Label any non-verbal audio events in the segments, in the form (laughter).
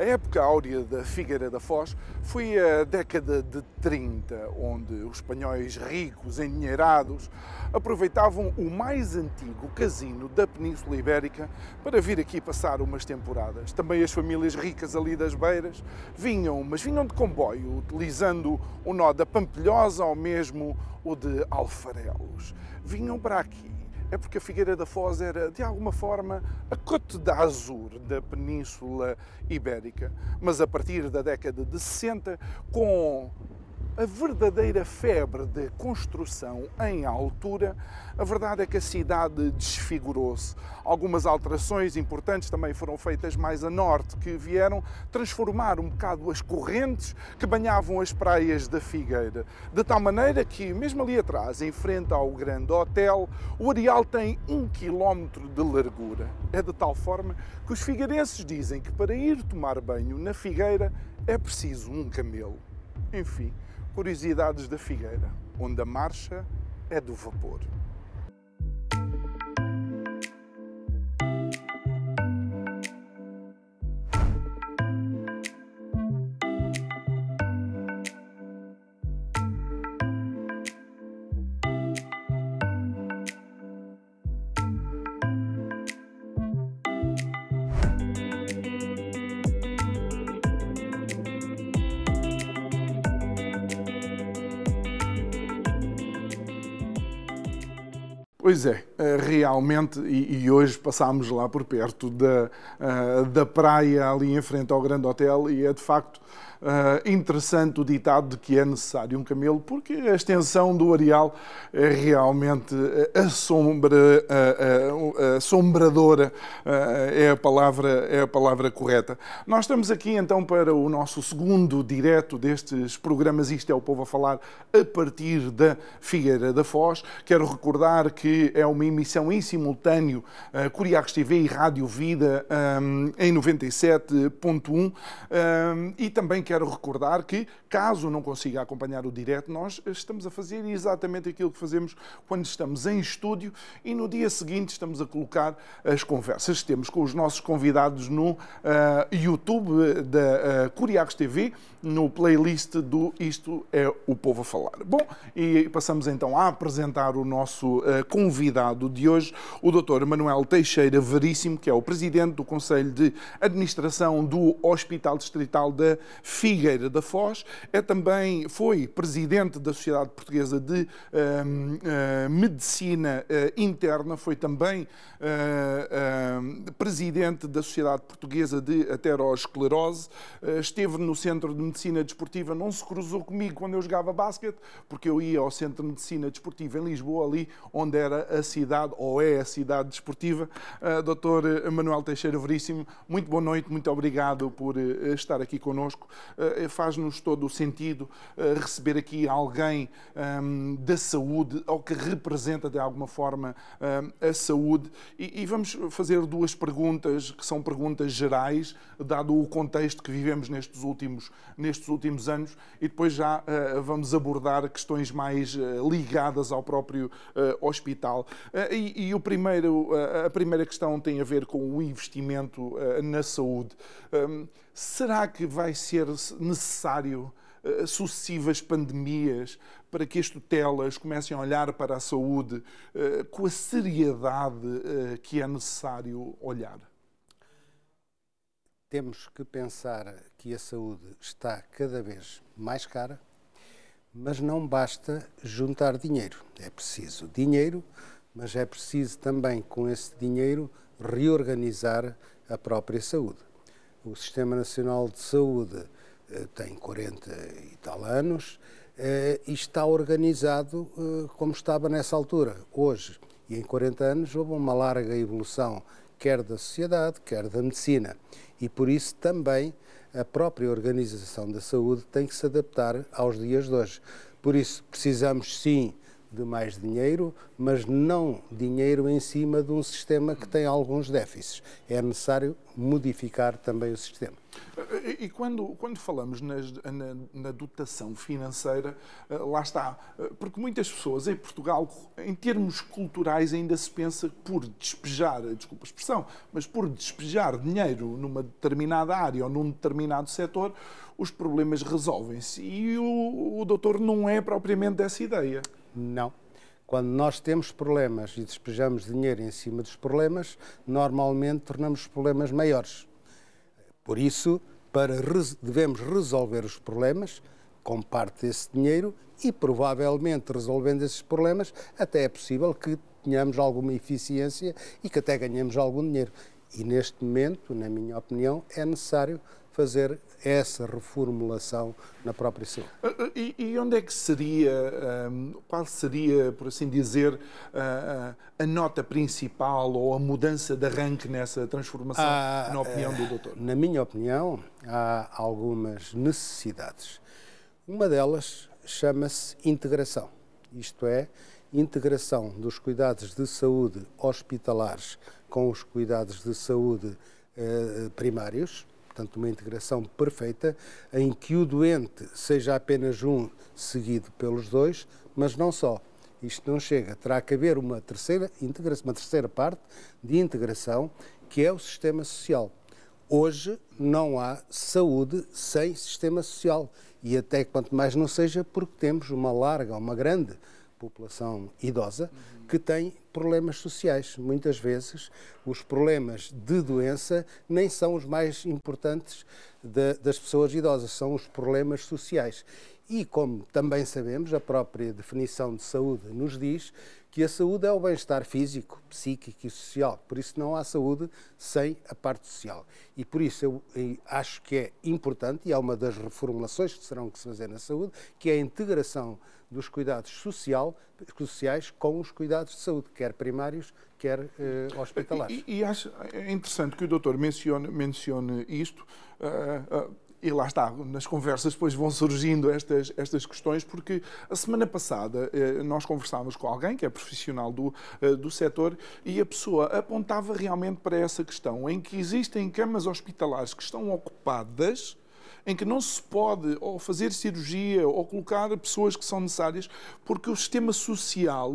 A época áurea da Figueira da Foz foi a década de 30, onde os espanhóis ricos, endinheirados, aproveitavam o mais antigo casino da Península Ibérica para vir aqui passar umas temporadas. Também as famílias ricas ali das beiras vinham, mas vinham de comboio, utilizando o nó da Pampilhosa ou mesmo o de Alfarelos. Vinham para aqui é porque a Figueira da Foz era, de alguma forma, a Côte d'Azur da Península Ibérica. Mas a partir da década de 60, com a verdadeira febre de construção em altura, a verdade é que a cidade desfigurou-se. Algumas alterações importantes também foram feitas mais a norte, que vieram transformar um bocado as correntes que banhavam as praias da Figueira. De tal maneira que, mesmo ali atrás, em frente ao grande hotel, o areal tem um quilómetro de largura. É de tal forma que os figueirenses dizem que para ir tomar banho na Figueira é preciso um camelo. Enfim, Curiosidades da Figueira, onde a marcha é do vapor. Realmente, e, hoje passámos lá por perto da, eh, da praia, ali em frente ao Grande Hotel, e é de facto uh, interessante o ditado de que é necessário um camelo, porque a extensão do areal é realmente assombra, uh, assombradora, é, a palavra, é a palavra correta. Nós estamos aqui então para o nosso segundo direto destes programas Isto é o Povo a Falar, a partir da Figueira da Foz. Quero recordar que é uma emissão em simultâneo Curiacos TV e Rádio Vida em 97.1 um, e também quero recordar que, caso não consiga acompanhar o direto, nós estamos a fazer exatamente aquilo que fazemos quando estamos em estúdio e no dia seguinte estamos a colocar as conversas que temos com os nossos convidados no uh, YouTube da uh, TV, no playlist do Isto é o Povo a Falar. Bom, e passamos então a apresentar o nosso uh, convidado de hoje, o Dr. Manuel Teixeira Veríssimo, que é o presidente do Conselho de Administração do Hospital Distrital da Figueira da Foz, é também, foi presidente da Sociedade Portuguesa de uh, uh, Medicina uh, Interna, foi também presidente da Sociedade Portuguesa de Aterosclerose, esteve no Centro de Medicina Desportiva, não se cruzou comigo quando eu jogava basquete, porque eu ia ao Centro de Medicina Desportiva em Lisboa, ali onde era a cidade, ou é a cidade desportiva. Dr. Manuel Teixeira Veríssimo, muito boa noite, muito obrigado por estar aqui conosco. Eh, faz-nos todo o sentido eh, receber aqui alguém ehm, da saúde ou que representa de alguma forma ehm, a saúde. E vamos fazer duas perguntas que são perguntas gerais, dado o contexto que vivemos nestes últimos, nestes últimos anos, e depois já eh, vamos abordar questões mais ligadas ao próprio hospital. E, e o primeiro, a primeira questão tem a ver com o investimento na saúde. Ehm, será que vai ser necessário uh, sucessivas pandemias para que as tutelas comecem a olhar para a saúde uh, com a seriedade uh, que é necessário olhar? Temos que pensar que a saúde está cada vez mais cara, mas não basta juntar dinheiro. É preciso dinheiro, mas é preciso também, com esse dinheiro, reorganizar a própria saúde. O Sistema Nacional de Saúde eh, tem 40 e tal anos eh, e está organizado eh, como estava nessa altura. Hoje, e em 40 anos, houve uma larga evolução, quer da sociedade, quer da medicina. E por isso também a própria Organização da Saúde tem que se adaptar aos dias de hoje. Por isso precisamos sim de mais dinheiro, mas não dinheiro em cima de um sistema que tem alguns déficits. É necessário modificar também o sistema. E quando, quando falamos na, na, dotação financeira, eh, lá está, eh, porque muitas pessoas em Portugal, em termos culturais, ainda se pensa por despejar, desculpa a expressão, mas por despejar dinheiro numa determinada área ou num determinado setor, os problemas resolvem-se. E o, o doutor não é propriamente dessa ideia. Não. Quando nós temos problemas e despejamos dinheiro em cima dos problemas, normalmente tornamos os problemas maiores. Por isso, para devemos resolver os problemas com parte desse dinheiro e provavelmente resolvendo esses problemas, até é possível que tenhamos alguma eficiência e que até ganhemos algum dinheiro. E neste momento, na minha opinião, é necessário fazer essa reformulação na própria saúde. Ah, ah, e, e onde é que seria, qual seria, por assim dizer, a, a, nota principal ou a mudança de arranque nessa transformação, ah, na opinião do doutor? Na minha opinião, há algumas necessidades. Uma delas chama-se integração, isto é, integração dos cuidados de saúde hospitalares com os cuidados de saúde eh, primários, portanto, uma integração perfeita, em que o doente seja apenas um seguido pelos dois, mas não só. Isto não chega. Terá que haver uma terceira, uma terceira parte de integração, que é o sistema social. Hoje não há saúde sem sistema social. E até quanto mais não seja, porque temos uma larga, uma grande população idosa que tem problemas sociais. Muitas vezes os problemas de doença nem são os mais importantes de, das pessoas idosas, são os problemas sociais. E como também sabemos, a própria definição de saúde nos diz que a saúde é o bem-estar físico, psíquico e social. Por isso não há saúde sem a parte social. E por isso eu acho que é importante, e é uma das reformulações que serão que se fazer na saúde, que é a integração dos cuidados social, sociais com os cuidados de saúde, quer primários, quer eh, hospitalares. E, e, acho interessante que o doutor mencione, mencione isto. Uh, uh, e lá está, nas conversas depois vão surgindo estas, estas questões, porque a semana passada eh, nós conversávamos com alguém que é profissional do, eh, do setor e a pessoa apontava realmente para essa questão, em que existem camas hospitalares que estão ocupadas em que não se pode ou fazer cirurgia ou colocar pessoas que são necessárias, porque o sistema social,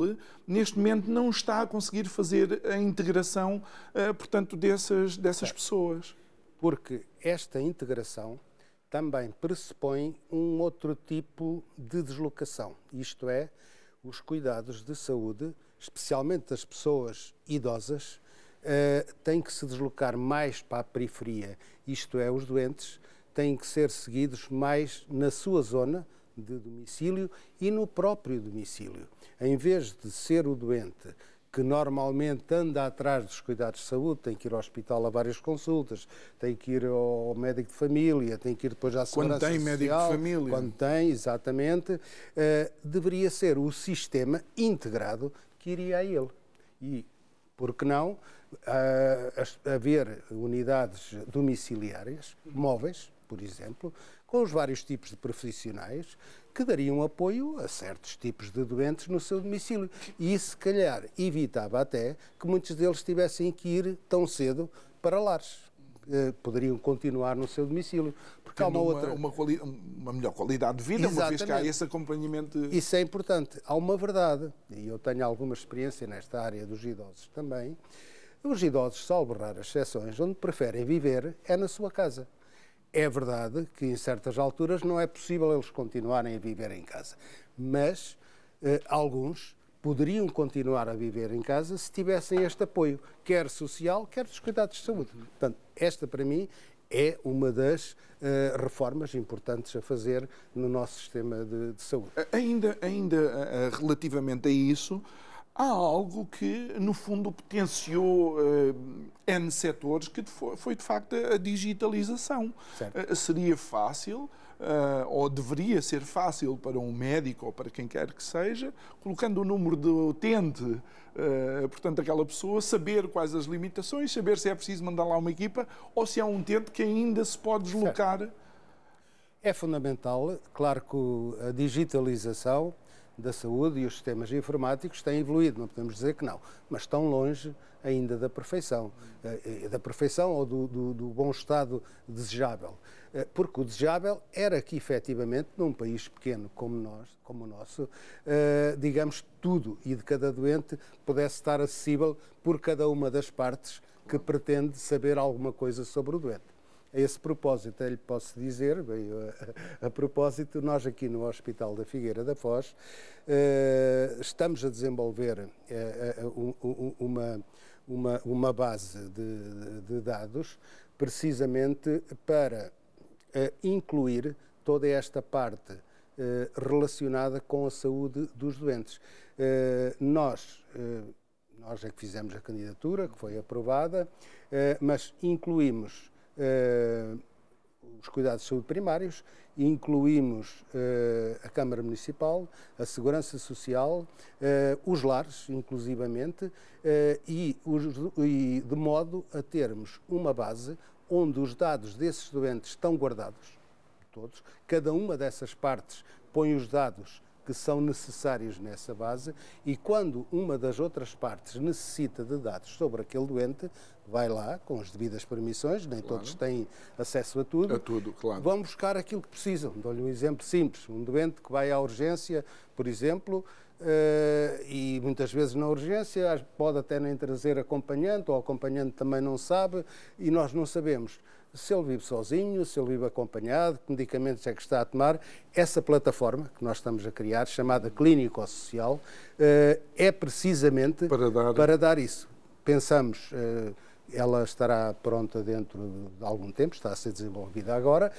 neste momento, não está a conseguir fazer a integração, eh, portanto, dessas, dessas pessoas. Porque esta integração também pressupõe um outro tipo de deslocação, isto é, os cuidados de saúde, especialmente das pessoas idosas, uh, têm que se deslocar mais para a periferia, isto é, os doentes têm que ser seguidos mais na sua zona de domicílio e no próprio domicílio. Em vez de ser o doente que normalmente anda atrás dos cuidados de saúde, tem que ir ao hospital a várias consultas, tem que ir ao médico de família, tem que ir depois à segurança Quando tem social, médico de família. Quando tem, exatamente, uh, deveria ser o sistema integrado que iria a ele. E, por que não, uh, haver unidades domiciliárias, móveis, por exemplo, com os vários tipos de profissionais que dariam apoio a certos tipos de doentes no seu domicílio. E isso, se calhar, evitava até que muitos deles tivessem que ir tão cedo para lares. Eh, poderiam continuar no seu domicílio. Porque há uma, uma outra. Uma, quali... uma, melhor qualidade de vida, Exatamente. uma vez que há esse acompanhamento. Isso é importante. Há uma verdade, e eu tenho alguma experiência nesta área dos idosos também. Os idosos, salvo raras exceções, onde preferem viver é na sua casa. É verdade que em certas alturas não é possível eles continuarem a viver em casa, mas eh, alguns poderiam continuar a viver em casa se tivessem este apoio, quer social, quer dos cuidados de saúde. Portanto, esta para mim é uma das uh, reformas importantes a fazer no nosso sistema de, de saúde. Ainda, ainda uh, relativamente a isso, há algo que, no fundo, potenciou uh, N setores, que foi, de facto a digitalização. Uh, seria fácil, uh, ou deveria ser fácil para um médico ou para quem quer que seja, colocando o número de utente, portanto, aquela pessoa, saber quais as limitações, saber se é preciso mandar lá uma equipa ou se há um utente que ainda se pode deslocar. Certo. É fundamental, claro que a digitalização da saúde e os sistemas informáticos têm evoluído, não podemos dizer que não, mas estão longe ainda da perfeição, eh, eh, da perfeição ou do, do, do bom estado desejável. Eh, porque o desejável era que, efetivamente, num país pequeno como, nós, como o nosso, digamos, tudo e de cada doente pudesse estar acessível por cada uma das partes que pretende saber alguma coisa sobre o doente. A esse propósito, eu lhe posso dizer, bem, a, a, propósito, nós aqui no Hospital da Figueira da Foz uh, estamos a desenvolver uh, uh, uma, uma, uma base de, de dados precisamente para incluir toda esta parte relacionada com a saúde dos doentes. nós nós é que fizemos a candidatura, que foi aprovada, mas incluímos uh, os cuidados de saúde primários, incluímos uh, a Câmara Municipal, a Segurança Social, uh, os lares, inclusivamente, e, os, e de modo a termos uma base onde os dados desses doentes estão guardados, todos, cada uma dessas partes põe os dados que são necessários nessa base e quando uma das outras partes necessita de dados sobre aquele doente, vai lá com as devidas permissões, nem claro. todos têm acesso a tudo. A tudo, claro. Vão buscar aquilo que precisam. Dou-lhe um exemplo simples. Um doente que vai à urgência, por exemplo, Uh, e muitas vezes na urgência pode até nem trazer acompanhante, ou o acompanhante também não sabe, e nós não sabemos se ele vive sozinho, se ele vive acompanhado, que medicamentos é que está a tomar. Essa plataforma que nós estamos a criar, chamada Clínico-Social, eh, é precisamente para dar, para dar isso. Pensamos, eh, ela estará pronta dentro de algum tempo, está a ser desenvolvida agora,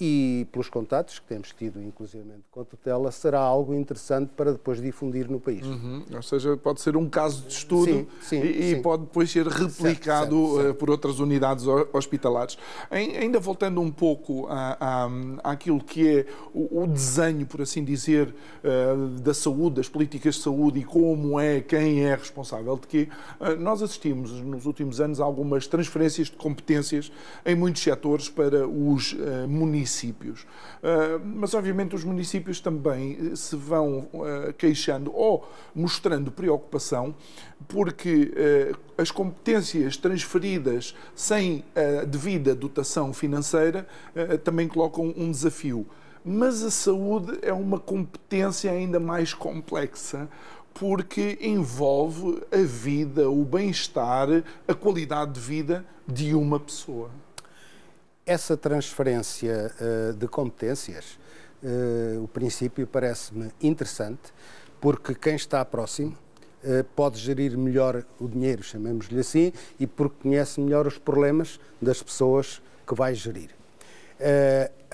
e pelos contatos que temos tido, inclusive com a tutela, será algo interessante para depois difundir no país. Uhum. Ou seja, pode ser um caso de estudo sim, sim, e, sim. pode depois ser replicado certo, certo, certo. por outras unidades hospitalares. ainda voltando um pouco à, à, àquilo que é o, desenho, por assim dizer, uh, da saúde, das políticas de saúde e como é, quem é responsável de quê, uh, nós assistimos nos últimos anos a algumas transferências de competências em muitos setores para os municípios municípios. Uh, mas, obviamente, os municípios também eh, se vão uh, queixando ou mostrando preocupação porque uh, as competências transferidas sem a devida dotação financeira também colocam um desafio. Mas a saúde é uma competência ainda mais complexa, porque envolve a vida, o bem-estar, a qualidade de vida de uma pessoa. Essa transferência uh, de competências, uh, o princípio parece-me interessante, porque quem está próximo uh, pode gerir melhor o dinheiro, chamemos-lhe assim, e porque conhece melhor os problemas das pessoas que vai gerir.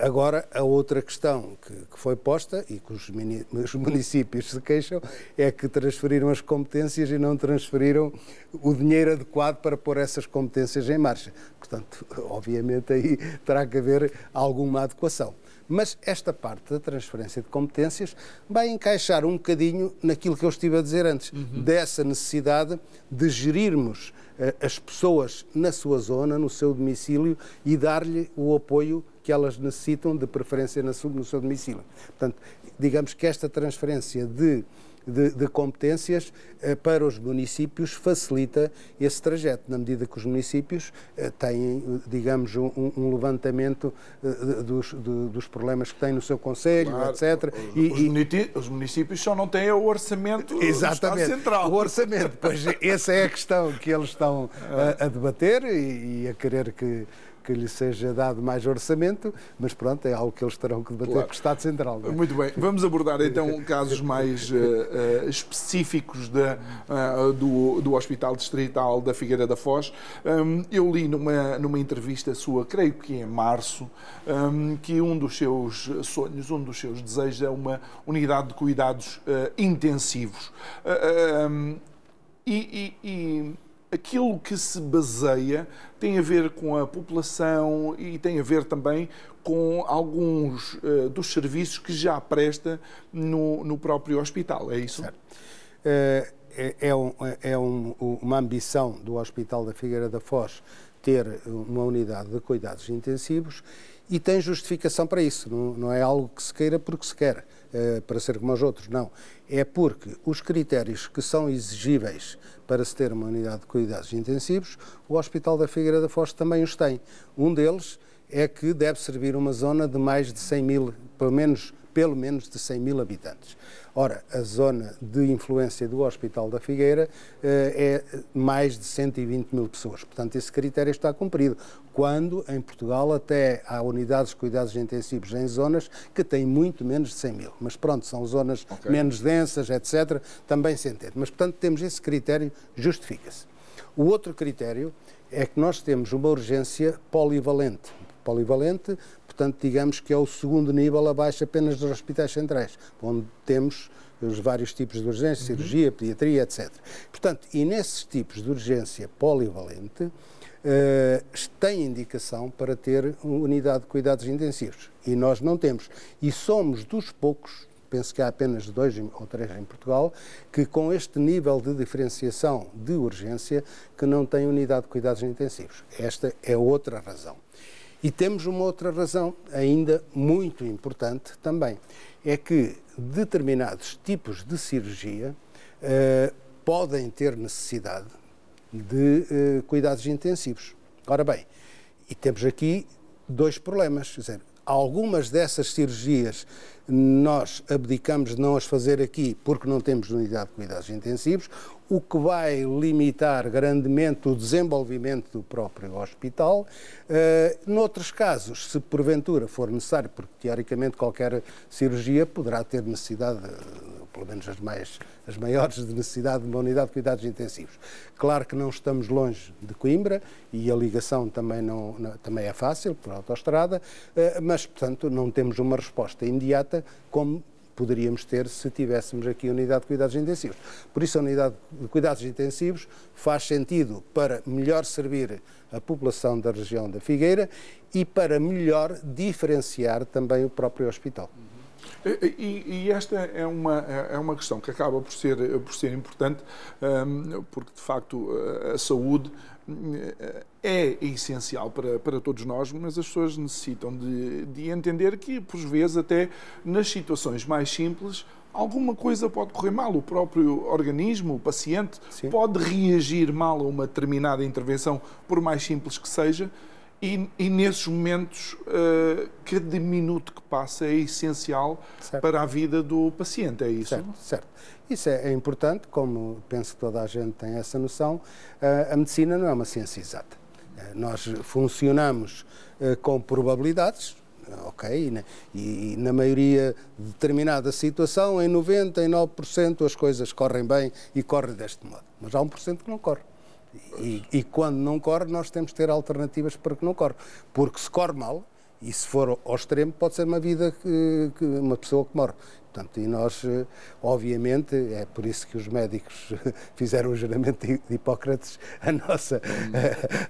Agora, a outra questão que, que foi posta e que os, mini, (laughs) os, municípios se queixam é que transferiram as competências e não transferiram o dinheiro adequado para pôr essas competências em marcha. Portanto, (laughs) obviamente aí terá que haver alguma adequação. Mas esta parte da transferência de competências vai encaixar um bocadinho naquilo que eu estive a dizer antes, uhum. dessa necessidade de gerirmos uh, as pessoas na sua zona, no seu domicílio e dar-lhe o apoio que elas necessitam, de preferência no seu domicílio. Portanto, digamos que esta transferência de de, de, competências eh, para os municípios facilita esse trajeto, na medida que os municípios eh, têm, digamos, um, um levantamento eh, dos, de, dos problemas que têm no seu Conselho, claro. etc. Os, e, os, municípios só não têm o orçamento exatamente, do Central. O orçamento, pois essa é a questão que eles estão a, a debater e, e, a querer que que lhe seja dado mais orçamento, mas pronto, é algo que eles terão que debater claro. com o Estado Central. É? Muito bem, vamos abordar (laughs) então casos mais uh, uh, específicos de, uh, do, do Hospital Distrital da Figueira da Foz. Um, eu li numa, numa entrevista sua, creio que em março, um, que um dos seus sonhos, um dos seus desejos é uma unidade de cuidados intensivos. Um, e, e, e aquilo que se baseia tem a ver com a população e tem a ver também com alguns uh, dos serviços que já presta no, no próprio hospital, é isso? Certo. Uh, é, é, um, é um, uma ambição do Hospital da Figueira da Foz ter uma unidade de cuidados intensivos e tem justificação para isso. Não, não é algo que se queira porque se quer, para ser como os outros, não. É porque os critérios que são exigíveis para se ter uma unidade de cuidados intensivos, o Hospital da Figueira da Foz também os tem. Um deles é que deve servir uma zona de mais de 100 mil, pelo menos, pelo menos de 100 mil habitantes. Ora, a zona de influência do Hospital da Figueira eh, é mais de 120 mil pessoas. Portanto, esse critério está cumprido. Quando, em Portugal, até há unidades de cuidados intensivos em zonas que têm muito menos de 100 mil. Mas pronto, são zonas okay. menos densas, etc., também se entende. Mas, portanto, temos esse critério, justifica-se. O outro critério é que nós temos uma urgência polivalente. Polivalente portanto, digamos que é o segundo nível abaixo apenas dos hospitais centrais, onde temos os vários tipos de urgência, uhum. cirurgia, pediatria, etc. Portanto, e nesses tipos de urgência polivalente, uh, tem indicação para ter unidade de cuidados intensivos. E nós não temos. E somos dos poucos, penso que há apenas dois ou três em Portugal, que com este nível de diferenciação de urgência, que não têm unidade de cuidados intensivos. Esta é outra razão. E temos uma outra razão, ainda muito importante também, é que determinados tipos de cirurgia uh, podem ter necessidade de uh, cuidados intensivos. Ora bem, e temos aqui dois problemas. Quer dizer, algumas dessas cirurgias nós abdicamos de não as fazer aqui porque não temos unidade de cuidados intensivos, o que vai limitar grandemente o desenvolvimento do próprio hospital. Uh, noutros casos, se porventura for necessário, porque teoricamente qualquer cirurgia poderá ter necessidade, pelo menos as, mais, as maiores, de necessidade de uma unidade de cuidados intensivos. Claro que não estamos longe de Coimbra e a ligação também, não, não também é fácil, por autoestrada, uh, mas, portanto, não temos uma resposta imediata como poderíamos ter se tivéssemos aqui a unidade de cuidados intensivos. Por isso, a unidade de cuidados intensivos faz sentido para melhor servir a população da região da Figueira e para melhor diferenciar também o próprio hospital. E, e, esta é uma, é uma questão que acaba por ser, por ser importante, hum, porque de facto a saúde é essencial para, para todos nós, mas as pessoas necessitam de, de entender que, por vezes, até nas situações mais simples, alguma coisa pode correr mal. O próprio organismo, o paciente, Sim. pode reagir mal a uma determinada intervenção, por mais simples que seja, e, e nesses momentos, uh, cada minuto que passa é essencial certo. para a vida do paciente, é isso? Certo, certo. Isso é, é, importante, como penso que toda a gente tem essa noção, uh, a medicina não é uma ciência exata. Uh, nós funcionamos com probabilidades, ok, e na, e na maioria de determinada situação, em 99% as coisas correm bem e correm deste modo. Mas há 1% que não corre. E, e, quando não corre, nós temos que ter alternativas para que não corra. Porque se corre mal, e se for ao extremo, pode ser uma vida, que, que, uma pessoa que morre. Portanto, e nós, eh, obviamente, é por isso que os médicos (laughs) fizeram o juramento de Hipócrates, a nossa,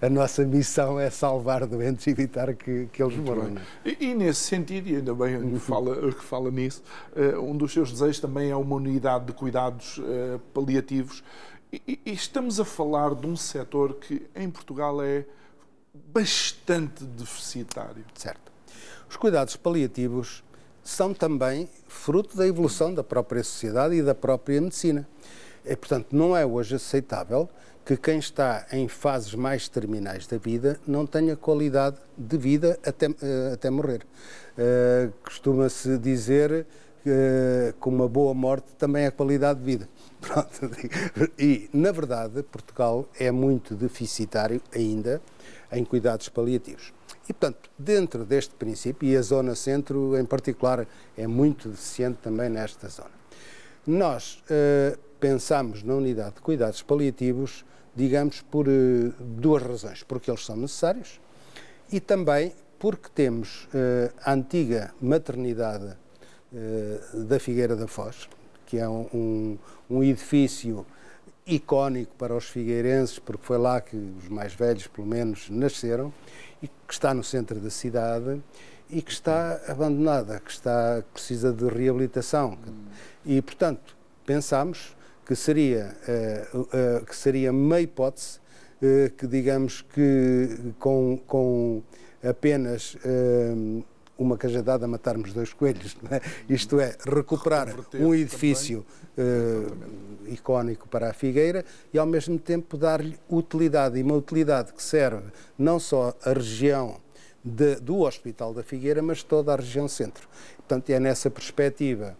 a, a nossa missão é salvar doentes e evitar que, que eles morram. E, e, nesse sentido, e ainda bem que fala, que fala nisso, uh, um dos seus desejos também é uma unidade de cuidados uh, paliativos e, e estamos a falar de um setor que em Portugal é bastante deficitário. Certo. Os cuidados paliativos são também fruto da evolução da própria sociedade e da própria medicina. E, portanto, não é hoje aceitável que quem está em fases mais terminais da vida não tenha qualidade de vida até, uh, até morrer. Uh, Costuma-se dizer que com uma boa morte também é qualidade de vida. (laughs) Pronto. E, na verdade, Portugal é muito deficitário ainda em cuidados paliativos. E, portanto, dentro deste princípio, e a zona centro em particular é muito deficiente também nesta zona, nós uh, pensamos na unidade de cuidados paliativos, digamos, por uh, duas razões. Porque eles são necessários e também porque temos uh, a antiga maternidade da Figueira da Foz, que é um, um, um edifício icónico para os figueirenses, porque foi lá que os mais velhos, pelo menos, nasceram, e que está no centro da cidade e que está abandonada, que está precisa de reabilitação. E, portanto, pensamos que seria, uh, uh, que seria uma hipótese uh, que, digamos que com, com apenas uma cajadada matarmos dois coelhos, é? isto é, recuperar um edifício uh, icónico para a Figueira e ao mesmo tempo dar-lhe utilidade, e uma utilidade que serve não só a região de, do Hospital da Figueira, mas toda a região centro. Portanto, é nessa perspectiva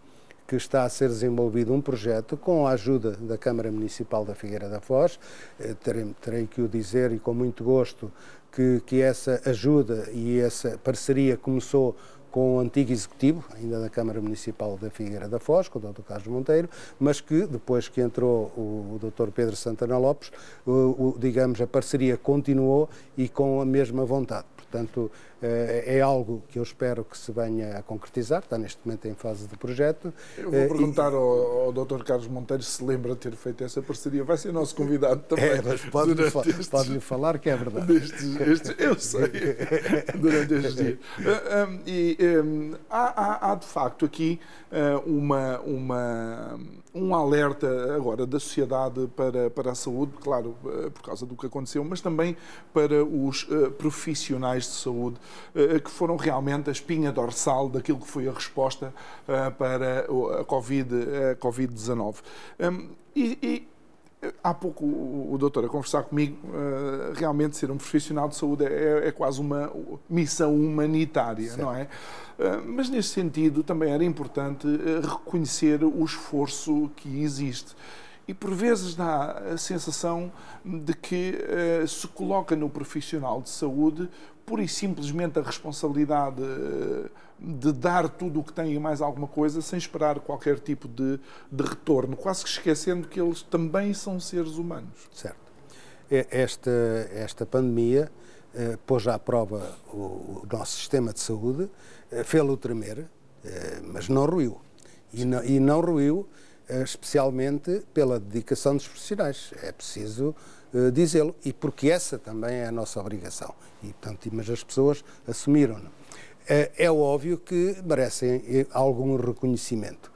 que está a ser desenvolvido um projeto com a ajuda da Câmara Municipal da Figueira da Foz. Eh, terei, terei que o dizer e com muito gosto que, que essa ajuda e essa parceria começou com o antigo executivo, ainda da Câmara Municipal da Figueira da Foz, com o Dr. Carlos Monteiro, mas que depois que entrou o, Dr. Pedro Santana Lopes, o, o, digamos, a parceria continuou e com a mesma vontade. Portanto, é algo que eu espero que se venha a concretizar, está neste momento em fase de projeto. Eu vou eh, perguntar e... ao, ao Dr. Carlos Monteiro se lembra de ter feito essa parceria, vai ser nosso convidado também. É, mas pode-lhe estes... pode falar que é verdade. Destes, estes, eu sei, (laughs) durante estes dias. Um, e um, há, há, há, de facto aqui uma, uma um alerta agora da sociedade para, para a saúde, claro, eh, por causa do que aconteceu, mas também para os profissionais de saúde, que foram realmente a espinha dorsal daquilo que foi a resposta uh, para a Covid-19. COVID um, e, e Há pouco o, doutor a conversar comigo, realmente ser um profissional de saúde é, é quase uma missão humanitária, certo. não é? Mas nesse sentido também era importante reconhecer o esforço que existe. E por vezes dá a sensação de que se coloca no profissional de saúde pura e simplesmente a responsabilidade de dar tudo o que tem e mais alguma coisa sem esperar qualquer tipo de, de retorno, quase que esquecendo que eles também são seres humanos. Certo. Esta, esta pandemia eh, pôs à prova o, o, nosso sistema de saúde, fê-lo tremer, mas não ruiu. E não, e não ruiu especialmente pela dedicação dos profissionais. É preciso eh, dizê-lo, e porque essa também é a nossa obrigação. E, portanto, mas as pessoas assumiram-no. É, é óbvio que merecem eh, algum reconhecimento.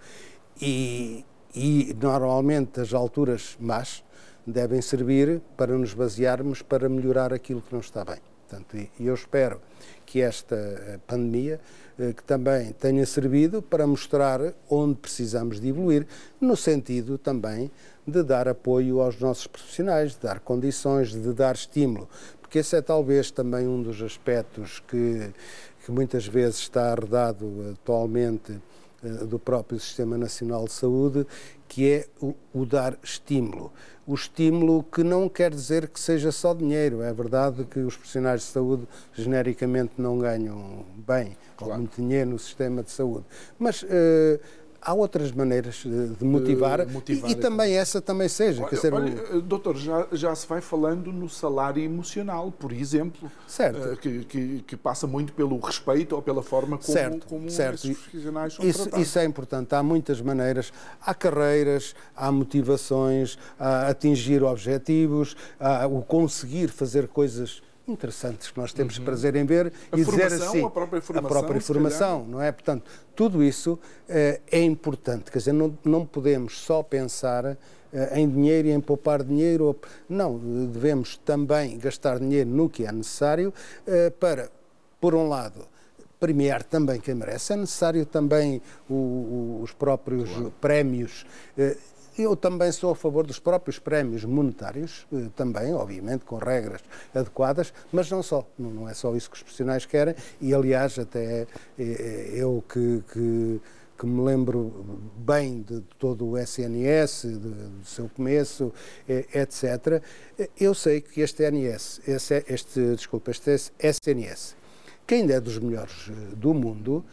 E, e normalmente as alturas más devem servir para nos basearmos para melhorar aquilo que não está bem. Portanto, e eu espero que esta eh, pandemia eh, que também tenha servido para mostrar onde precisamos de evoluir, no sentido também de dar apoio aos nossos profissionais, de dar condições, de dar estímulo, porque esse é talvez também um dos aspectos que que muitas vezes está arredado atualmente eh, do próprio Sistema Nacional de Saúde, que é o, o, dar estímulo. O estímulo que não quer dizer que seja só dinheiro. É verdade que os profissionais de saúde genericamente não ganham bem claro. ou muito dinheiro no sistema de saúde. Mas uh, há outras maneiras de motivar, de motivar e, e, também essa também seja. Olha, dizer, olha, o... doutor, já, já se vai falando no salário emocional, por exemplo, certo. Uh, que, que, que, passa muito pelo respeito ou pela forma como, certo, como certo. esses profissionais são isso, tratados. Isso é importante. Há muitas maneiras. Há carreiras, há motivações, há atingir objetivos, há o conseguir fazer coisas interessantes que nós temos uhum. prazer em ver a e dizer assim a própria formação, a própria formação não é portanto tudo isso eh, é importante quer dizer não, não podemos só pensar eh, em dinheiro e em poupar dinheiro não devemos também gastar dinheiro no que é necessário eh, para por um lado premiar também quem merece. É necessário também o, os próprios claro. prémios eu também sou a favor dos próprios prémios monetários, eh, também, obviamente, com regras adequadas, mas não só. Não é só isso que os profissionais querem, e aliás, até eh, eh, eu que, que que me lembro bem de todo o SNS, de, do seu começo, etc. Eu sei que este NS, este, este desculpa, este SNS que ainda é dos melhores do mundo,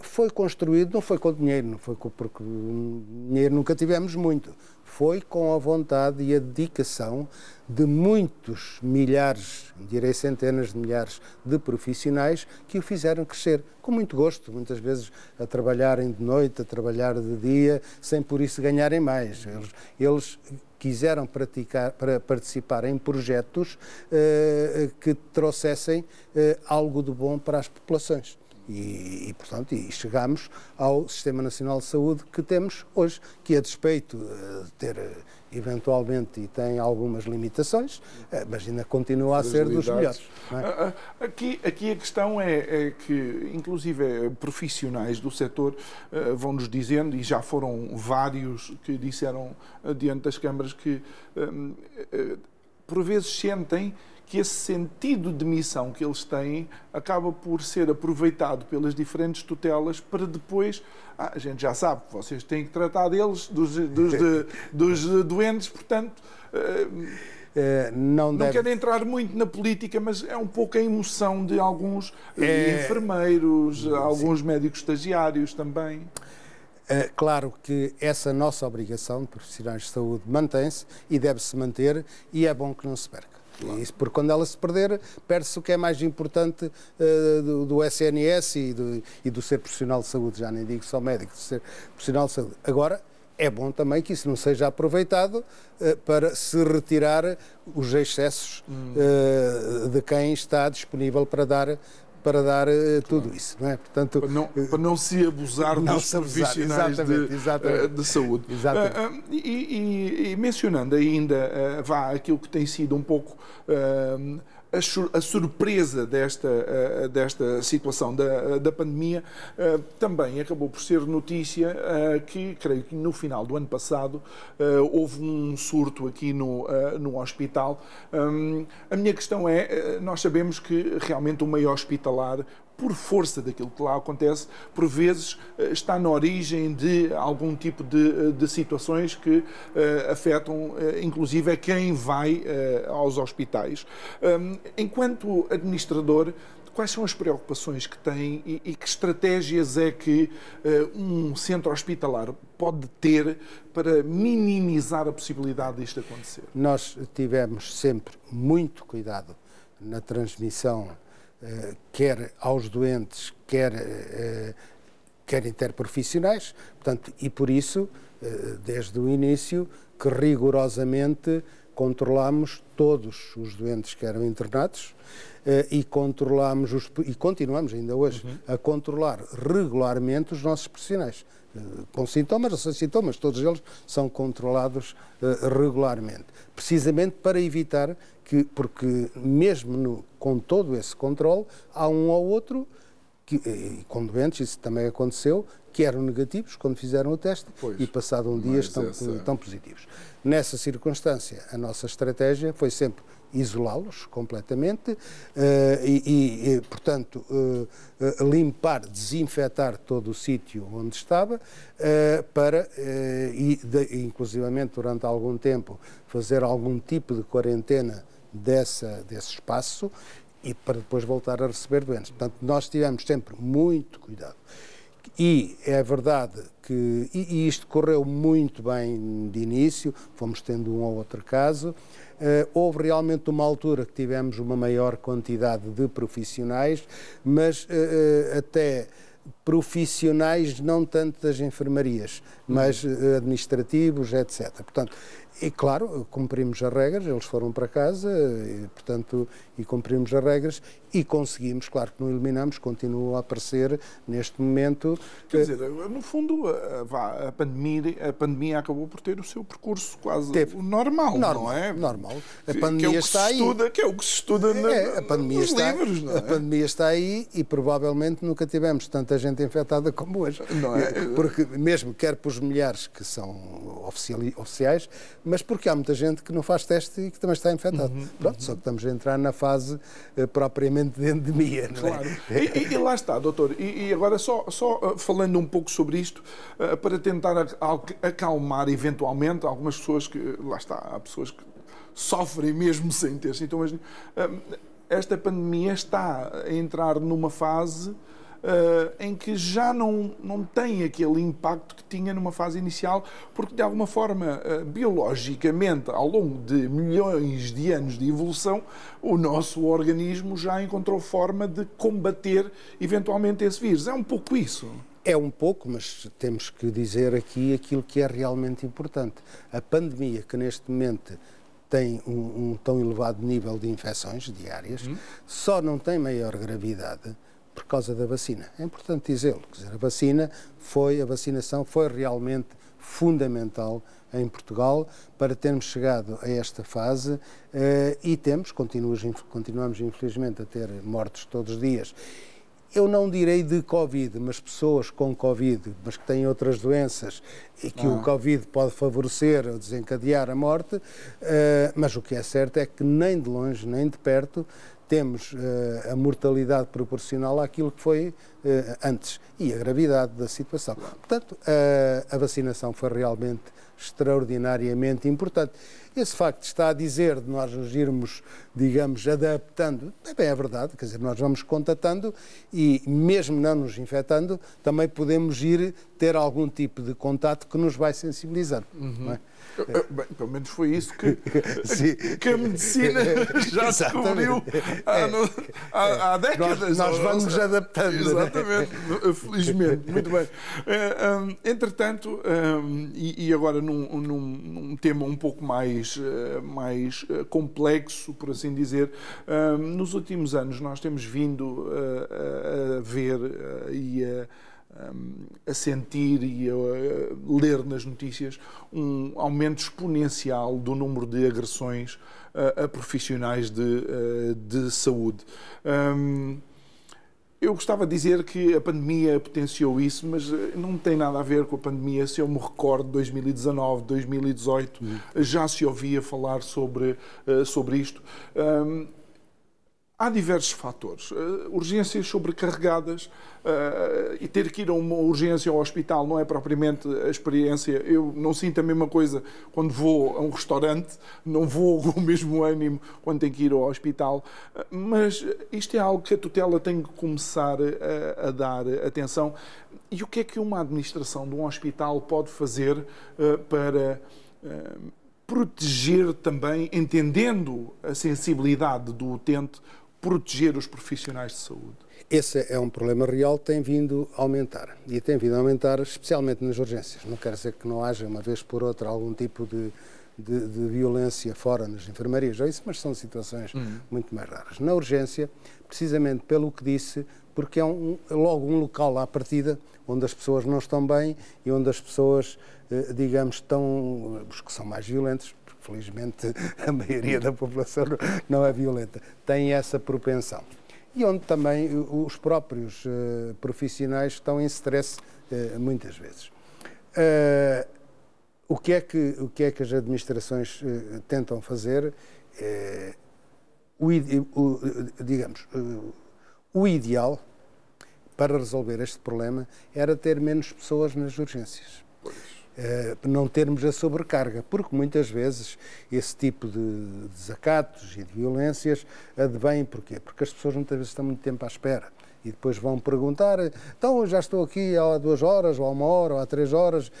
foi construído, não foi com dinheiro, não foi com, porque dinheiro nunca tivemos muito, foi com a vontade e a dedicação de muitos milhares, direi centenas de milhares de profissionais que o fizeram crescer com muito gosto, muitas vezes a trabalharem de noite, a trabalhar de dia, sem por isso ganharem mais. Eles, eles quiseram praticar, para participar em projetos eh, que trouxessem eh, algo de bom para as populações. E, e, portanto, e chegamos ao Sistema Nacional de Saúde que temos hoje, que a despeito eh, de ter eh, eventualmente e tem algumas limitações, eh, mas ainda continua a ser dos melhores. É? Ah, ah, aqui, aqui a questão é, é, que, inclusive, profissionais do setor uh, vão-nos dizendo, e já foram vários que disseram diante das câmaras, que uh, por vezes sentem que esse sentido de missão que eles têm acaba por ser aproveitado pelas diferentes tutelas para depois. Ah, a gente já sabe, vocês têm que tratar deles, dos, dos, de, (laughs) dos doentes, portanto. Uh, não, não deve... quero entrar muito na política, mas é um pouco a emoção de alguns é... enfermeiros, Sim. alguns médicos estagiários também. Claro que essa nossa obrigação de profissionais de saúde mantém-se e deve-se manter, e é bom que não se perca. Claro. Isso porque quando ela se perder, perde-se o que é mais importante uh, do, do, SNS e do, e do ser profissional de saúde, já nem digo só médico, de ser profissional de saúde. Agora, é bom também que isso não seja aproveitado uh, para se retirar os excessos hum. uh, de quem está disponível para dar para dar uh, tudo isso, não é? Portanto, para não, para não se abusar não dos se abusar, profissionais exatamente, de, exatamente. de, saúde. Exatamente. Uh, e, e, e, mencionando ainda, vá, aquilo que tem sido um pouco a, surpresa desta, desta situação da, da pandemia também acabou por ser notícia que, creio que no final do ano passado, houve um surto aqui no, no hospital. Hum, a minha questão é: nós sabemos que realmente o meio hospitalar por força daquilo que lá acontece, por vezes eh, está na origem de algum tipo de, eh, de situações que uh, afetam, uh, inclusive, a quem vai uh, aos hospitais. Um, enquanto administrador, quais são as preocupações que tem e, e que estratégias é que um centro hospitalar pode ter para minimizar a possibilidade disto acontecer? Nós tivemos sempre muito cuidado na transmissão eh, quer aos doentes, quer, eh, quer interprofissionais, portanto, e por isso, eh, desde o início, que rigorosamente controlamos todos os doentes que eram internados e controlamos os, e continuamos ainda hoje uhum. a controlar regularmente os nossos profissionais com sintomas ou sem sintomas, todos eles são controlados regularmente, precisamente para evitar que, porque mesmo no, com todo esse controle, há um ou outro, que, com doentes, isso também aconteceu, que eram negativos quando fizeram o teste pois, e passado um dia estão, essa... estão positivos. Nessa circunstância, a nossa estratégia foi sempre isolá-los completamente uh, e, e, portanto, uh, uh, limpar, desinfetar todo o sítio onde estava para, e de, inclusivamente durante algum tempo, fazer algum tipo de quarentena dessa, desse espaço e para depois voltar a receber doentes. Portanto, nós tivemos sempre muito cuidado. E é verdade que e, isto correu muito bem de início, fomos tendo um ou outro caso. Uh, houve realmente uma altura que tivemos uma maior quantidade de profissionais, mas uh, até profissionais, não tanto das enfermarias, mas administrativos, etc. Portanto, e claro, cumprimos as regras, eles foram para casa, e, portanto, e cumprimos as regras e conseguimos, claro que não eliminamos, continua a aparecer neste momento. Quer dizer, no fundo, a, a, pandemia, a pandemia acabou por ter o seu percurso quase Teve. normal, normal, não é? Normal. A pandemia que é está aí. Estuda, que é o que se estuda na, é, a pandemia nos está, livros, não é? A pandemia está aí e provavelmente nunca tivemos tanta gente infectada como hoje. Não é? Porque mesmo quer por os milhares que são oficiais, mas porque há muita gente que não faz teste e que também está infectado. Uhum, Pronto, uhum. só que estamos a entrar na fase uh, propriamente de endemia. Não é? Claro. E, e, lá está, doutor. E, e, agora, só, só uh, falando um pouco sobre isto, uh, para tentar acalmar eventualmente algumas pessoas que, lá está, há pessoas que sofrem mesmo sem ter sintomas. esta pandemia está a entrar numa fase Uh, em que já não, não tem aquele impacto que tinha numa fase inicial, porque de alguma forma, uh, biologicamente, ao longo de milhões de anos de evolução, o nosso organismo já encontrou forma de combater eventualmente esse vírus. É um pouco isso. É um pouco, mas temos que dizer aqui aquilo que é realmente importante. A pandemia que neste momento tem um, um tão elevado nível de infecções diárias, uhum. só não tem maior gravidade por causa da vacina. É importante dizê-lo. A vacina foi, a vacinação foi realmente fundamental em Portugal para termos chegado a esta fase eh, e temos, continuamos, continuamos infelizmente a ter mortes todos os dias. Eu não direi de Covid, mas pessoas com Covid, mas que têm outras doenças e que ah. o Covid pode favorecer ou desencadear a morte, eh, mas o que é certo é que nem de longe, nem de perto, temos uh, a mortalidade proporcional àquilo que foi uh, antes e a gravidade da situação. Portanto, uh, a vacinação foi realmente extraordinariamente importante. Esse facto está a dizer de nós nos irmos, digamos, adaptando, é é verdade, quer dizer, nós vamos contatando e mesmo não nos infectando, também podemos ir ter algum tipo de contato que nos vai sensibilizar. Uhum. É? Bem, pelo menos foi isso que, (laughs) que a medicina (laughs) já descobriu há, é. há, há décadas. Nós, nós vamos nos adaptando. Exatamente, felizmente. Muito bem. Um, entretanto, um, e, agora num, num, num, tema um pouco mais, mais complexo, por assim dizer, um, nos últimos anos nós temos vindo a, a ver e a a sentir e a ler nas notícias um aumento exponencial do número de agressões a, profissionais de, de saúde. Eu gostava de dizer que a pandemia potenciou isso, mas eh, não tem nada a ver com a pandemia. Se eu me recordo, 2019, 2018, já se ouvia falar sobre, sobre isto. Há diversos fatores. Uh, urgências sobrecarregadas uh, e ter que ir a uma urgência ao hospital não é propriamente a experiência. Eu não sinto a mesma coisa quando vou a um restaurante, não vou (laughs) com o mesmo ânimo quando tenho que ir ao hospital. Uh, mas isto é algo que a tutela tem que começar a, a dar atenção. E o que é que uma administração de um hospital pode fazer para proteger também, entendendo a sensibilidade do utente, proteger os profissionais de saúde? Esse é um problema real que tem vindo a aumentar. E tem vindo a aumentar especialmente nas urgências. Não quer dizer que não haja, uma vez por outra, algum tipo de, de, de violência fora nas enfermarias, ou isso, mas são situações uhum. muito mais raras. Na urgência, precisamente pelo que disse, porque é um, logo um local à partida onde as pessoas não estão bem e onde as pessoas, eh, digamos, estão, os que são mais violentos, felizmente a maioria da população não é violenta, tem essa propensão. E onde também os próprios uh, profissionais estão em stress uh, muitas vezes. Uh, o, que é que, o que é que as administrações tentam fazer? O, digamos, o ideal para resolver este problema era ter menos pessoas nas urgências. Eh, não termos a sobrecarga, porque muitas vezes esse tipo de desacatos e de violências advém porquê? Porque as pessoas muitas vezes estão muito tempo à espera e depois vão perguntar, então já estou aqui há duas horas, ou há uma hora, ou há três horas,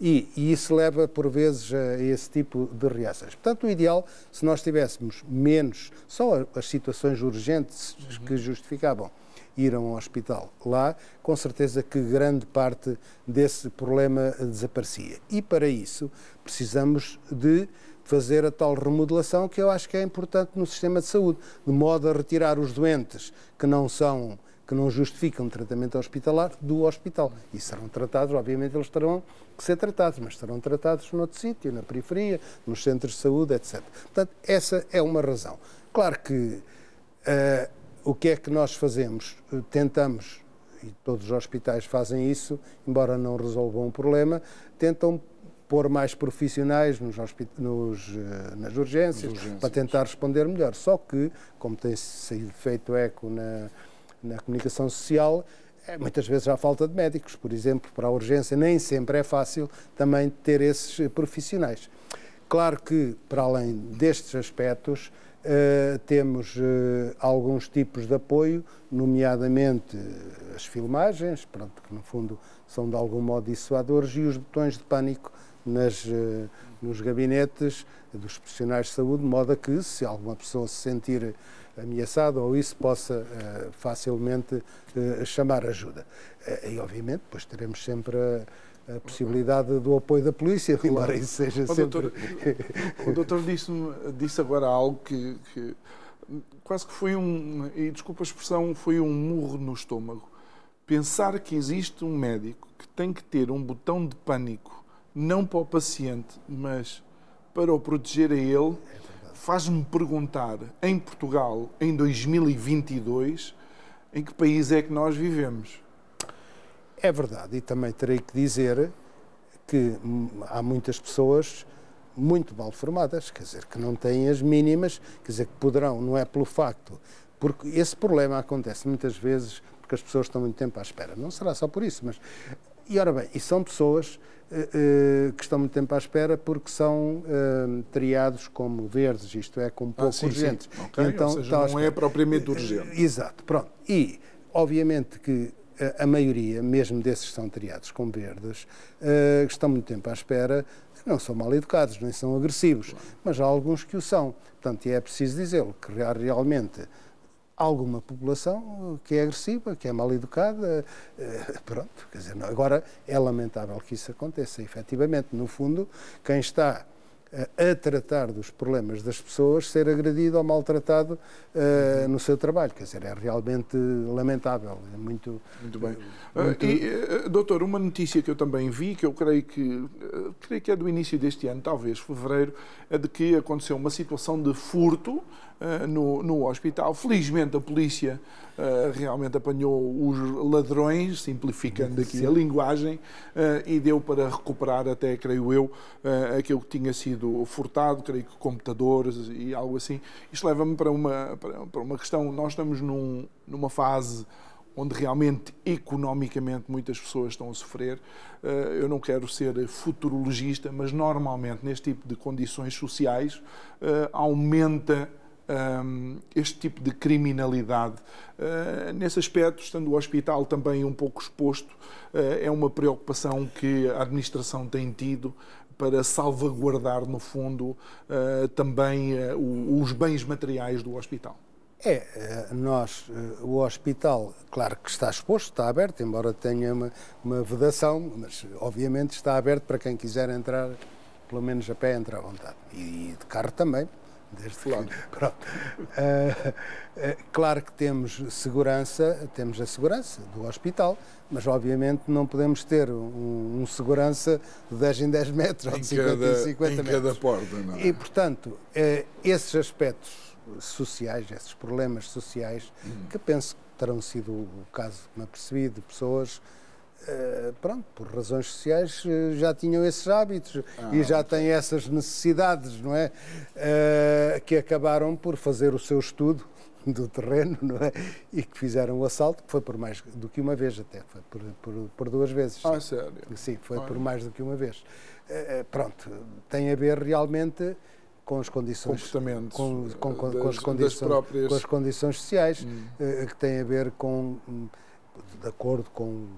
e, e, isso leva por vezes a esse tipo de reações. Portanto, o ideal, se nós tivéssemos menos, só as situações urgentes que justificavam ir a um hospital lá, com certeza que grande parte desse problema desaparecia. E para isso precisamos de fazer a tal remodelação que eu acho que é importante no sistema de saúde, de modo a retirar os doentes que não são que não justificam tratamento hospitalar do hospital. E serão tratados, obviamente eles terão que ser tratados, mas serão tratados noutro sítio, na periferia, nos centros de saúde, etc. Portanto, essa é uma razão. Claro que uh, o que é que nós fazemos? Tentamos, e todos os hospitais fazem isso, embora não resolvam o problema, tentam pôr mais profissionais nos, nos, eh, nas urgências, urgências, para tentar responder melhor. Só que, como tem sido feito eco na, na comunicação social, é, muitas vezes há falta de médicos, por exemplo, para a urgência nem sempre é fácil também ter esses profissionais. Claro que, para além destes aspectos, Uh, temos uh, alguns tipos de apoio, nomeadamente uh, as filmagens, pronto, que no fundo são de algum modo dissuadores, e os botões de pânico nas, nos gabinetes dos profissionais de saúde, de modo a que, se alguma pessoa se sentir ameaçada ou isso, possa facilmente chamar ajuda. e, obviamente, depois teremos sempre a, a possibilidade do apoio da polícia, claro. embora isso seja o sempre... Doutor, o doutor disse, disse agora algo que, que quase que foi um, e desculpa a expressão, foi um murro no estômago. Pensar que existe um médico que tem que ter um botão de pânico, não para o paciente, mas para o proteger a ele, faz-me perguntar, em Portugal, em 2022, em que país é que nós vivemos? É verdade, e também terei que dizer que há muitas pessoas muito mal formadas, quer dizer, que não têm as mínimas, quer dizer, que poderão, não é pelo facto, porque esse problema acontece muitas vezes porque as pessoas estão muito tempo à espera. Não será só por isso, mas. E ora bem, e são pessoas uh, uh, que estão muito tempo à espera porque são uh, triados como verdes, isto é, como pouco ah, sim, urgentes. Sim. Okay. Então, Ou seja, não é propriamente urgente. Exato, pronto. E, obviamente que a maioria, mesmo desses que são triados com verdes, uh, estão muito tempo à espera, não são mal educados, nem são agressivos, claro. mas há alguns que o são. Portanto, é preciso dizê-lo, que há realmente alguma população que é agressiva, que é mal educada, uh, pronto, quer dizer, não, agora é lamentável que isso aconteça, efetivamente, no fundo, quem está a tratar dos problemas das pessoas ser agredido ou maltratado uh, no seu trabalho. Quer dizer, é realmente lamentável. É muito, muito bem. Muito... Uh, e, uh, doutor, uma notícia que eu também vi, que eu creio que, creio que é do início deste ano, talvez fevereiro, é de que aconteceu uma situação de furto no, no hospital. Felizmente a polícia realmente apanhou os ladrões, simplificando aqui Sim. a linguagem, e deu para recuperar até, creio eu, aquilo que tinha sido furtado, creio que computadores e algo assim. Isto leva-me para uma, para uma questão. Nós estamos num, numa fase onde realmente economicamente muitas pessoas estão a sofrer. Eh, eu não quero ser futurologista, mas normalmente neste tipo de condições sociais eh, aumenta ehm, este tipo de criminalidade. Eh, nesse aspecto, estando o hospital também um pouco exposto, é uma preocupação que a administração tem tido para salvaguardar, no fundo, uh, também uh, os bens materiais do hospital? É, nós, o hospital, claro que está exposto, está aberto, embora tenha uma, uma vedação, mas obviamente está aberto para quem quiser entrar, pelo menos a pé, entra à vontade. E de carro também, desde claro. (laughs) Que, pronto. Uh, uh, claro que temos segurança, temos a segurança do hospital, mas obviamente não podemos ter um, um segurança de 10 em 10 metros em ou de 50 cada, em 50 em metros. Cada porta, não é? E, portanto, uh, esses aspectos sociais, esses problemas sociais, hum. que penso que terão sido o caso que me apercebi de pessoas Uh, pronto, por razões sociais uh, já tinham esses hábitos ah, e já têm essas necessidades, não é? Uh, que acabaram por fazer o seu estudo (laughs) do terreno, não é? E que fizeram o assalto, que foi por mais do que uma vez até, foi por, por, por duas vezes. Ah, sério? Sim, foi por mais do que uma vez. pronto, tem a ver realmente com as condições comportamentos com, com, com, das, com as condições próprias... com as condições sociais hum. que tem a ver com de acordo com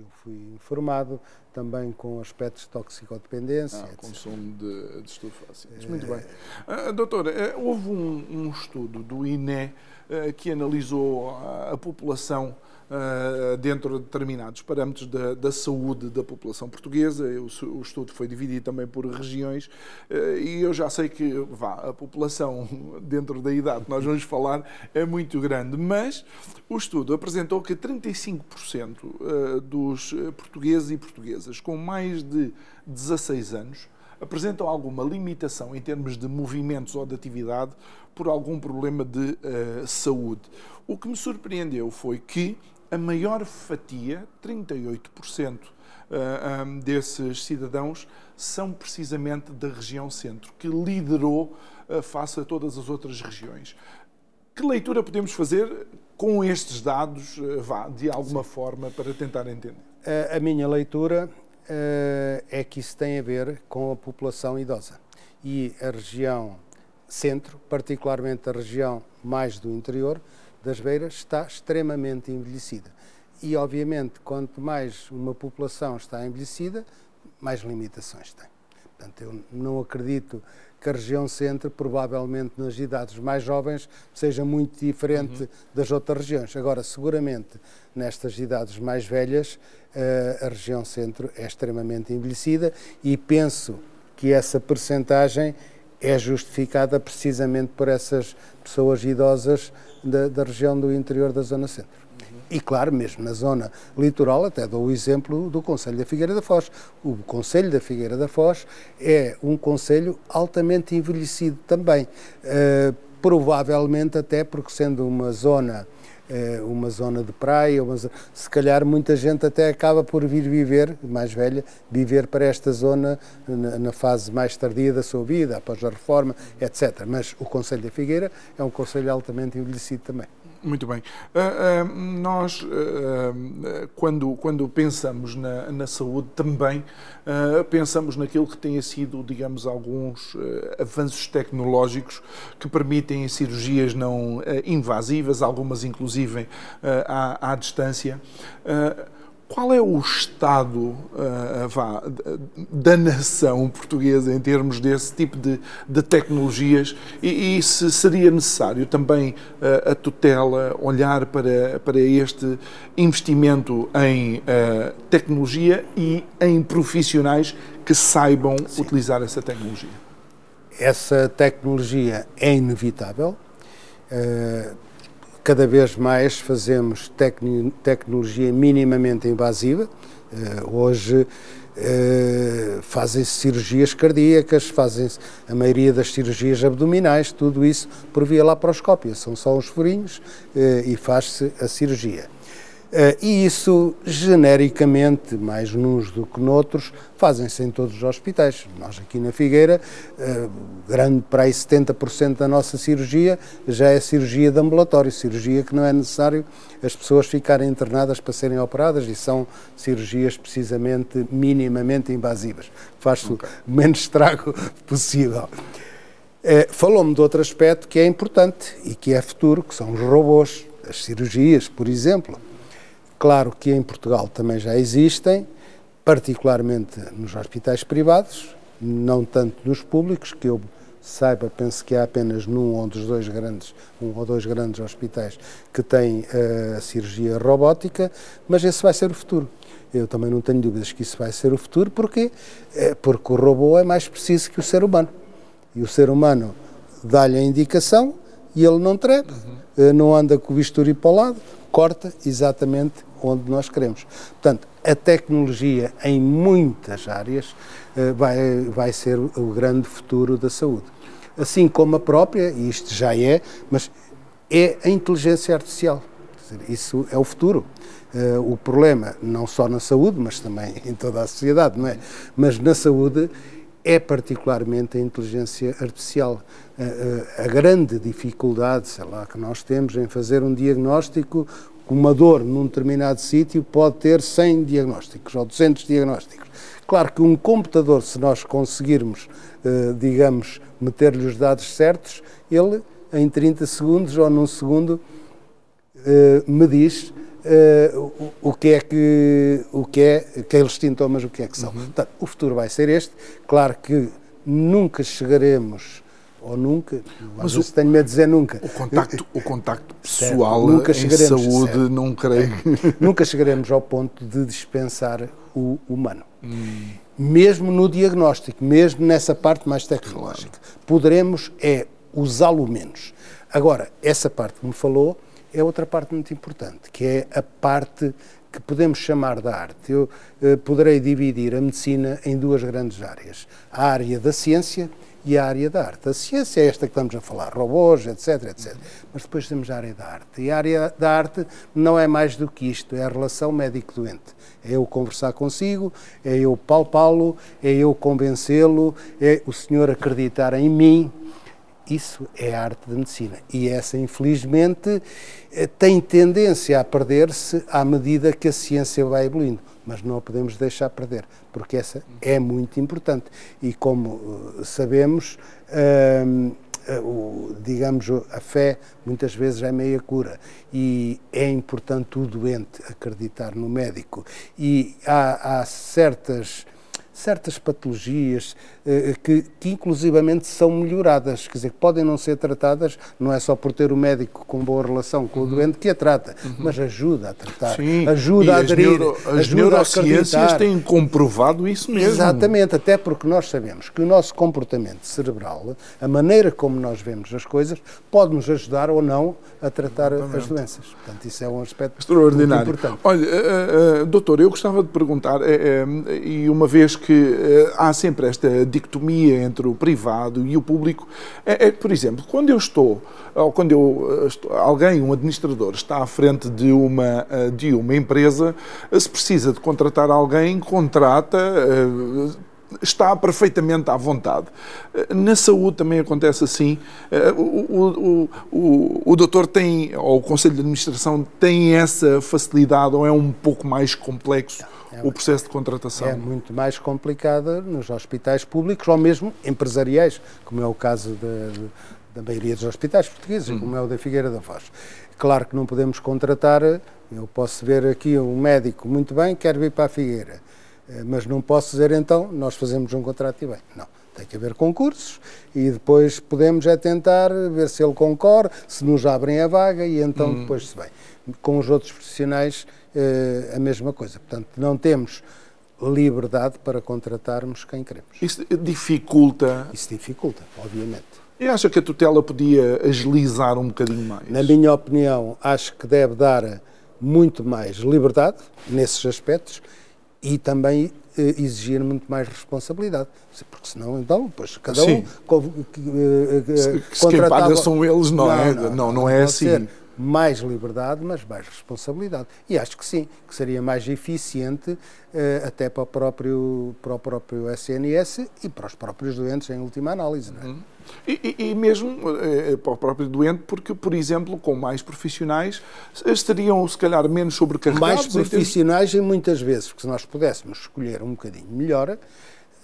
que eu fui informado, também com aspectos de toxicodependência. Ah, consumo de, de estupefacientes. É... Muito bem. Uh, doutora, uh, houve um, um, estudo do INE uh, que analisou a, a população uh, dentro de determinados parâmetros da, da, saúde da população portuguesa. O, o estudo foi dividido também por regiões uh, e eu já sei que vá, a população (laughs) dentro da idade que nós vamos falar é muito grande, mas o estudo apresentou que 35% eh, dos portugueses e portuguesas com mais de 16 anos apresentam alguma limitação em termos de movimentos ou de atividade por algum problema de uh, saúde. O que me surpreendeu foi que a maior fatia, 38% eh, desses cidadãos, são precisamente da região centro, que liderou eh, face a todas as outras regiões. Que leitura podemos fazer com estes dados, vá, de alguma Sim. forma, para tentar entender? A minha leitura é que isso tem a ver com a população idosa. E a região centro, particularmente a região mais do interior das beiras, está extremamente envelhecida. E, obviamente, quanto mais uma população está envelhecida, mais limitações tem. Portanto, eu não acredito que a região centro, provavelmente nas idades mais jovens, seja muito diferente uhum. das outras regiões. Agora, seguramente, nestas idades mais velhas, eh, a região centro é extremamente envelhecida e penso que essa percentagem é justificada precisamente por essas pessoas idosas da, da região do interior da zona centro. E, claro, mesmo na zona litoral, até dou o exemplo do Conselho da Figueira da Foz. O Conselho da Figueira da Foz é um conselho altamente envelhecido também. Uh, provavelmente até porque sendo uma zona uh, uma zona de praia, uma, se calhar muita gente até acaba por vir viver, mais velha, viver para esta zona na, na, fase mais tardia da sua vida, após a reforma, etc. Mas o Conselho da Figueira é um conselho altamente envelhecido também. Muito bem. Uh, uh, nós, uh, quando, quando pensamos na, na saúde, também pensamos naquilo que tenha sido, digamos, alguns avanços tecnológicos que permitem cirurgias não invasivas, algumas inclusive à, à distância. Qual é o estado uh, vá, da nação portuguesa em termos desse tipo de, de tecnologias e, e, se seria necessário também uh, a tutela olhar para, para este investimento em uh, tecnologia e em profissionais que saibam Sim. utilizar essa tecnologia? Essa tecnologia é inevitável cada vez mais fazemos tecnologia minimamente invasiva. Uh, hoje uh, fazem-se cirurgias cardíacas, fazem-se a maioria das cirurgias abdominais, tudo isso por via laparoscópia. São só uns furinhos uh, e faz-se a cirurgia. Uh, e isso, genericamente, mais nos do que noutros, fazem-se em todos os hospitais. Nós aqui na Figueira, uh, grande para aí 70% da nossa cirurgia já é cirurgia de ambulatório, cirurgia que não é necessário as pessoas ficarem internadas para serem operadas e são cirurgias precisamente minimamente invasivas. Faz-se okay. o (laughs) menos estrago possível. Uh, Falou-me de outro aspecto que é importante e que é futuro, que são os robôs, as cirurgias, por exemplo Claro que em Portugal também já existem, particularmente nos hospitais privados, não tanto nos públicos, que eu saiba, penso que há apenas num ou dos dois grandes, um ou dois grandes hospitais que têm a uh, cirurgia robótica, mas esse vai ser o futuro. Eu também não tenho dúvidas que isso vai ser o futuro, porque é porque o robô é mais preciso que o ser humano. E o ser humano dá-lhe a indicação e ele não trepa, uhum. não anda com o bisturi para o lado, corta exatamente onde nós queremos. Portanto, a tecnologia em muitas áreas eh, vai, vai ser o grande futuro da saúde. Assim como a própria, e isto já é, mas é a inteligência artificial. Isso é o futuro. Uh, o problema, não só na saúde, mas também (laughs) em toda a sociedade, não é? Mas na saúde é particularmente a inteligência artificial. Uh, uh, a grande dificuldade, sei lá, que nós temos em fazer um diagnóstico uma dor num determinado sítio pode ter 100 diagnósticos ou 200 diagnósticos. Claro que um computador, se nós conseguirmos, eh, digamos, meter-lhe os dados certos, ele em 30 segundos ou num segundo eh, me diz eh, o, que é que o que é aqueles sintomas o que é que são. Uhum. Portanto, o futuro vai ser este. Claro que nunca chegaremos ou nunca, mas o, tenho medo de dizer nunca. O contacto, o contacto pessoal nunca em saúde, certo. não creio. (laughs) nunca chegaremos ao ponto de dispensar o humano. Hum. Mesmo no diagnóstico, mesmo nessa parte mais tecnológica. Claro. Poderemos é usá-lo menos. Agora, essa parte que me falou é outra parte muito importante, que é a parte que podemos chamar da arte. Eu eh, poderei dividir a medicina em duas grandes áreas. A área da ciência e a área da arte. A ciência é esta que estamos a falar, robôs, etc, etc. Mas depois temos a área da arte. E a área da arte não é mais do que isto, é a relação médico-doente. É eu conversar consigo, é eu palpá-lo, é eu convencê-lo, é o senhor acreditar em mim. Isso é a arte da medicina. E essa, infelizmente, eh, tem tendência a perder-se à medida que a ciência vai evoluindo mas não a podemos deixar perder, porque essa é muito importante. E como uh, sabemos, uh, o, digamos, a fé muitas vezes é meia cura e é importante o doente acreditar no médico. E há, há certas certas patologias eh, que, que inclusivamente são melhoradas, quer dizer, que podem não ser tratadas, não é só por ter o médico com boa relação com o uhum. doente que a trata, uhum. mas ajuda a tratar, Sim. ajuda a aderir, neuro, as ajuda neurociências têm comprovado isso mesmo. Exatamente, até porque nós sabemos que o nosso comportamento cerebral, a maneira como nós vemos as coisas, pode nos ajudar ou não a tratar Exatamente. as doenças. Portanto, isso é um aspecto Extraordinário. muito importante. Olha, uh, uh, doutor, eu gostava de perguntar, uh, e uma vez que há sempre esta dicotomia entre o privado e o público, é, é por exemplo, quando eu estou, ou quando eu, estou, alguém, um administrador, está à frente de uma, de uma empresa, se precisa de contratar alguém, contrata está perfeitamente à vontade. Na saúde também acontece assim. O, o, o, o doutor tem, ou o Conselho de Administração tem essa facilidade ou é um pouco mais complexo é, o processo de contratação? É muito mais complicada nos hospitais públicos ou mesmo empresariais, como é o caso da, da maioria dos hospitais portugueses, uhum. como é o da Figueira da Foz. Claro que não podemos contratar, eu posso ver aqui um médico muito bem, quer vir para a Figueira eh, mas não posso dizer então, nós fazemos um contrato e bem. Não. Tem que haver concursos e depois podemos é tentar ver se ele concorre, se nos abrem a vaga e então hum. depois se vem. Com os outros profissionais, eh, a mesma coisa. Portanto, não temos liberdade para contratarmos quem queremos. Isso dificulta? Isso dificulta, obviamente. E acha que a tutela podia agilizar um bocadinho mais? Na minha opinião, acho que deve dar muito mais liberdade nesses aspectos e também eh, exigir muito mais responsabilidade. Porque senão, então, depois cada um. Co, eh, eh, se, se quem paga são eles, não, não é? Não, não, não é assim. Ser mais liberdade, mas mais responsabilidade. E acho que sim, que seria mais eficiente uh, até para o, próprio, para o próprio SNS e para os próprios doentes, em última análise. É? Uhum. E, e, mesmo uh, para o próprio doente, porque, por exemplo, com mais profissionais, estariam, se calhar, menos sobrecarregados. Mais profissionais e muitas vezes, porque se nós pudéssemos escolher um bocadinho melhor,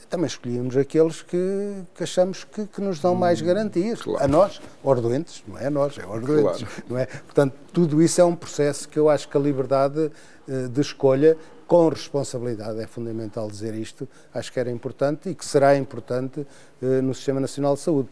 também escolhíamos aqueles que, que achamos que, que, nos dão mais hum, garantias. Claro. A nós, aos doentes, não é a nós, é aos doentes. Claro. Não é? Portanto, tudo isso é um processo que eu acho que a liberdade uh, de escolha com responsabilidade, é fundamental dizer isto, acho que era importante e que será importante uh, no Sistema Nacional de Saúde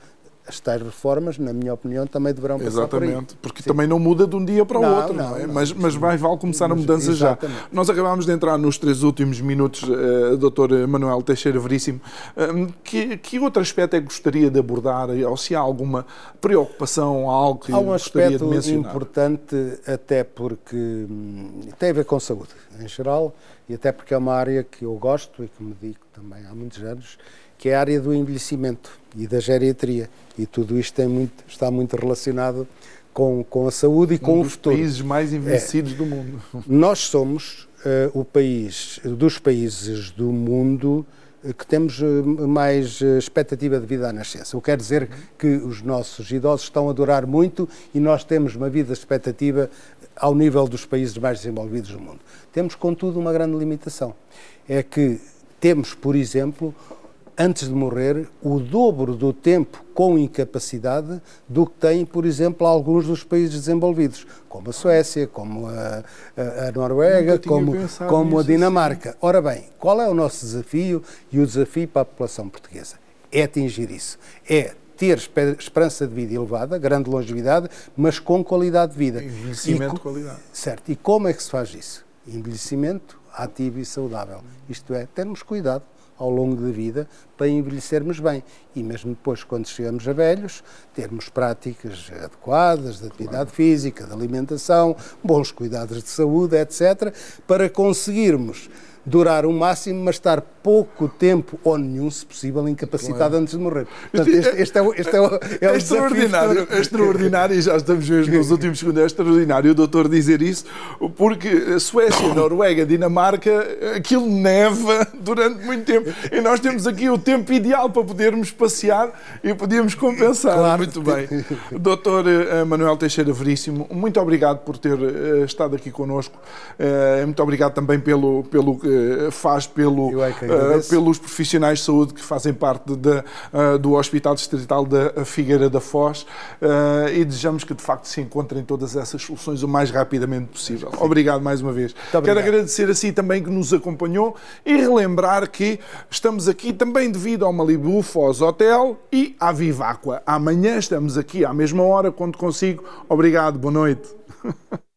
as tais reformas, na minha opinião, também deverão passar Exatamente, porque Sim. também não muda de um dia para o não, outro, não, não é? Mas, mas vai, vai começar a mudança exatamente. já. Nós acabámos de entrar nos três últimos minutos, uh, Dr. Manuel Teixeira Veríssimo. Uh, que, que outro aspecto é que gostaria de abordar, ou se há alguma preocupação, algo que há um gostaria de mencionar? importante, até porque hum, tem a ver com saúde, em geral, e até porque é uma área que eu gosto e que me dedico também há muitos anos, que é a área do envelhecimento e da geriatria. E tudo isto muito, está muito relacionado com, com a saúde e com o futuro. Um dos países mais envelhecidos é. do mundo. (laughs) Nós somos uh, o país, dos países do mundo uh, que temos uh, mais expectativa de vida à nascença. O que quer dizer que os nossos idosos estão a durar muito e nós temos uma vida expectativa ao nível dos países mais desenvolvidos do mundo. Temos, contudo, uma grande limitação. É que temos, por exemplo, antes de morrer, o dobro do tempo com incapacidade do que têm, por exemplo, alguns dos países desenvolvidos, como a Suécia, como a, a, Noruega, como, como a assim. Dinamarca. Assim. Ora bem, qual é o nosso desafio e o desafio para a população portuguesa? É atingir isso. É ter esperança de vida elevada, grande longevidade, mas com qualidade de vida. Envelhecimento de qualidade. Certo. E como é que se faz isso? Envelhecimento ativo e saudável. Isto é, termos cuidado ao longo da vida para envelhecermos bem. E mesmo depois, quando chegamos a velhos, termos práticas adequadas de atividade claro. física, de alimentação, bons cuidados de saúde, etc., para conseguirmos durar o máximo, mas estar pouco tempo ou nenhum, se possível, incapacitado claro. antes de morrer. Portanto, este, este, é, o, este é, o, é, é extraordinário, é extraordinário, e já estamos mesmo nos últimos segundos, é extraordinário o doutor dizer isso, porque Suécia, Noruega, Dinamarca, aquilo neva durante muito tempo. E nós temos aqui o tempo ideal para podermos passear e podíamos compensar. Claro. Muito bem. Doutor eh, Manuel Teixeira Veríssimo, muito obrigado por ter eh, estado aqui connosco. Eh, muito obrigado também pelo, pelo que faz pelo, é pelos profissionais de saúde que fazem parte de, do Hospital Distrital da Figueira da Foz e desejamos que de facto se encontrem todas essas soluções o mais rapidamente possível. Obrigado mais uma vez. Quero agradecer a si também que nos acompanhou e relembrar que estamos aqui também devido ao Malibu Foz Hotel e à Viváqua. Amanhã estamos aqui à mesma hora, quando consigo. Obrigado, boa noite. (laughs)